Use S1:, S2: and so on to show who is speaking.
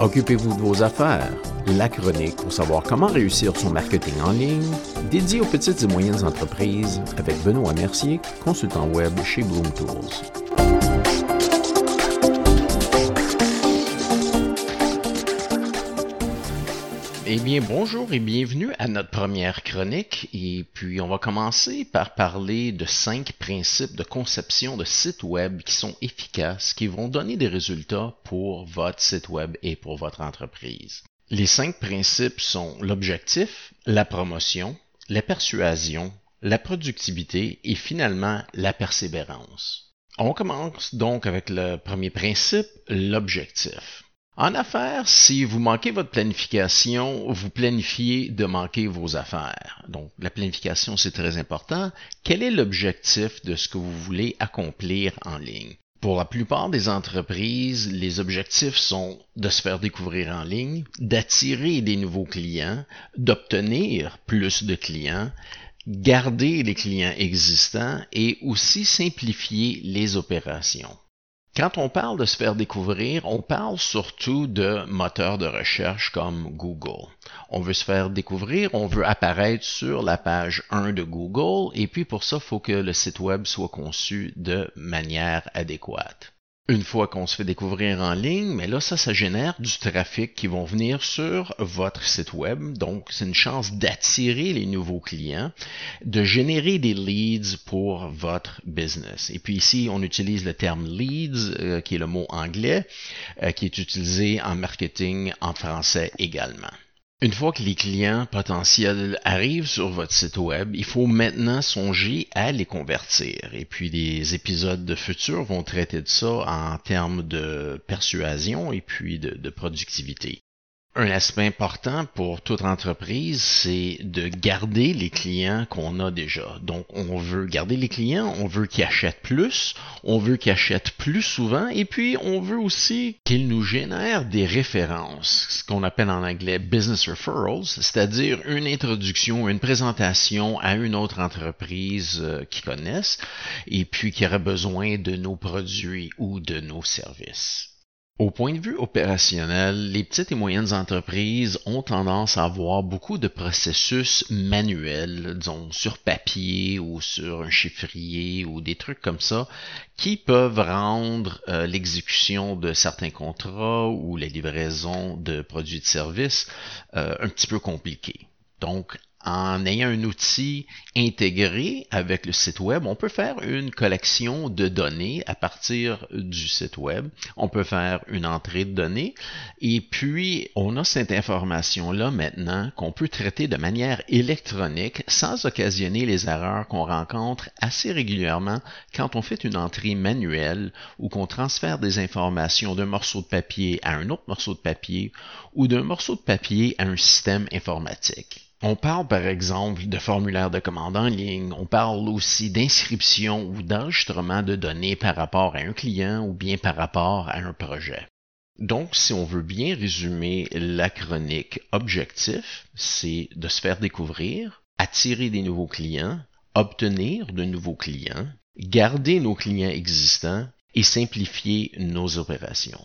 S1: Occupez-vous de vos affaires. La chronique pour savoir comment réussir son marketing en ligne, dédié aux petites et moyennes entreprises avec Benoît Mercier, consultant web chez Bloom Tools. Eh bien, bonjour et bienvenue à notre première chronique. Et puis, on va commencer par parler de cinq principes de conception de site web qui sont efficaces, qui vont donner des résultats pour votre site web et pour votre entreprise. Les cinq principes sont l'objectif, la promotion, la persuasion, la productivité et finalement la persévérance. On commence donc avec le premier principe, l'objectif. En affaires, si vous manquez votre planification, vous planifiez de manquer vos affaires. Donc, la planification, c'est très important. Quel est l'objectif de ce que vous voulez accomplir en ligne? Pour la plupart des entreprises, les objectifs sont de se faire découvrir en ligne, d'attirer des nouveaux clients, d'obtenir plus de clients, garder les clients existants et aussi simplifier les opérations. Quand on parle de se faire découvrir, on parle surtout de moteurs de recherche comme Google. On veut se faire découvrir, on veut apparaître sur la page 1 de Google et puis pour ça, il faut que le site web soit conçu de manière adéquate une fois qu'on se fait découvrir en ligne, mais là, ça, ça génère du trafic qui vont venir sur votre site web. Donc, c'est une chance d'attirer les nouveaux clients, de générer des leads pour votre business. Et puis ici, on utilise le terme leads, euh, qui est le mot anglais, euh, qui est utilisé en marketing en français également. Une fois que les clients potentiels arrivent sur votre site web, il faut maintenant songer à les convertir. Et puis les épisodes de futur vont traiter de ça en termes de persuasion et puis de productivité. Un aspect important pour toute entreprise, c'est de garder les clients qu'on a déjà. Donc, on veut garder les clients, on veut qu'ils achètent plus, on veut qu'ils achètent plus souvent, et puis on veut aussi qu'ils nous génèrent des références, ce qu'on appelle en anglais business referrals, c'est-à-dire une introduction, une présentation à une autre entreprise euh, qu'ils connaissent, et puis qui aurait besoin de nos produits ou de nos services. Au point de vue opérationnel, les petites et moyennes entreprises ont tendance à avoir beaucoup de processus manuels, disons sur papier ou sur un chiffrier ou des trucs comme ça, qui peuvent rendre euh, l'exécution de certains contrats ou la livraison de produits et de services euh, un petit peu compliquée. Donc, en ayant un outil intégré avec le site web, on peut faire une collection de données à partir du site web. On peut faire une entrée de données et puis on a cette information-là maintenant qu'on peut traiter de manière électronique sans occasionner les erreurs qu'on rencontre assez régulièrement quand on fait une entrée manuelle ou qu'on transfère des informations d'un morceau de papier à un autre morceau de papier ou d'un morceau de papier à un système informatique. On parle par exemple de formulaire de commande en ligne, on parle aussi d'inscription ou d'enregistrement de données par rapport à un client ou bien par rapport à un projet. Donc, si on veut bien résumer la chronique objectif, c'est de se faire découvrir, attirer des nouveaux clients, obtenir de nouveaux clients, garder nos clients existants et simplifier nos opérations.